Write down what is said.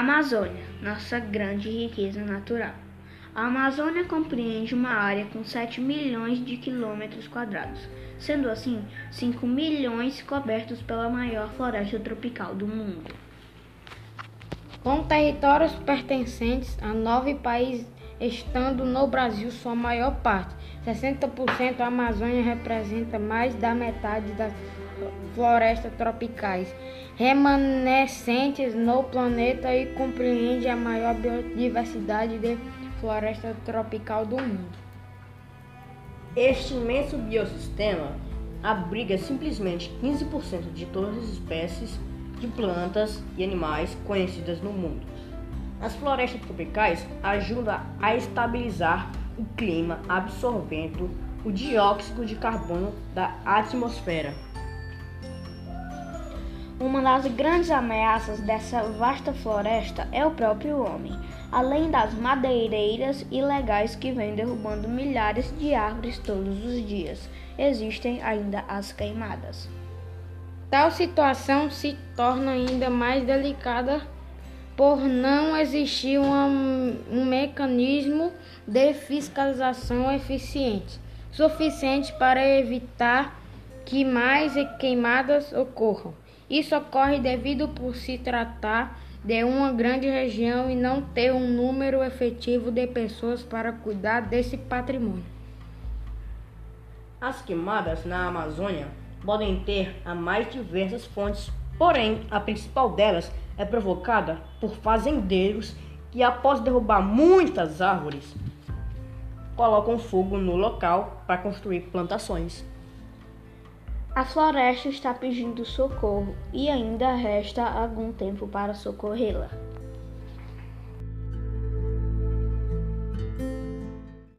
Amazônia, nossa grande riqueza natural. A Amazônia compreende uma área com 7 milhões de quilômetros quadrados, sendo assim 5 milhões cobertos pela maior floresta tropical do mundo. Com territórios pertencentes a nove países, estando no Brasil sua maior parte, 60% a Amazônia representa mais da metade das florestas tropicais remanescentes no planeta e compreende a maior biodiversidade de floresta tropical do mundo. Este imenso biossistema abriga simplesmente 15% de todas as espécies de plantas e animais conhecidas no mundo. As florestas tropicais ajudam a estabilizar o clima, absorvendo o dióxido de carbono da atmosfera. Uma das grandes ameaças dessa vasta floresta é o próprio homem, além das madeireiras ilegais que vêm derrubando milhares de árvores todos os dias. Existem ainda as queimadas. Tal situação se torna ainda mais delicada por não existir um, um mecanismo de fiscalização eficiente, suficiente para evitar que mais queimadas ocorram. Isso ocorre devido por se tratar de uma grande região e não ter um número efetivo de pessoas para cuidar desse patrimônio. As queimadas na Amazônia podem ter a mais diversas fontes, porém a principal delas é provocada por fazendeiros que, após derrubar muitas árvores, colocam fogo no local para construir plantações. A floresta está pedindo socorro e ainda resta algum tempo para socorrê-la.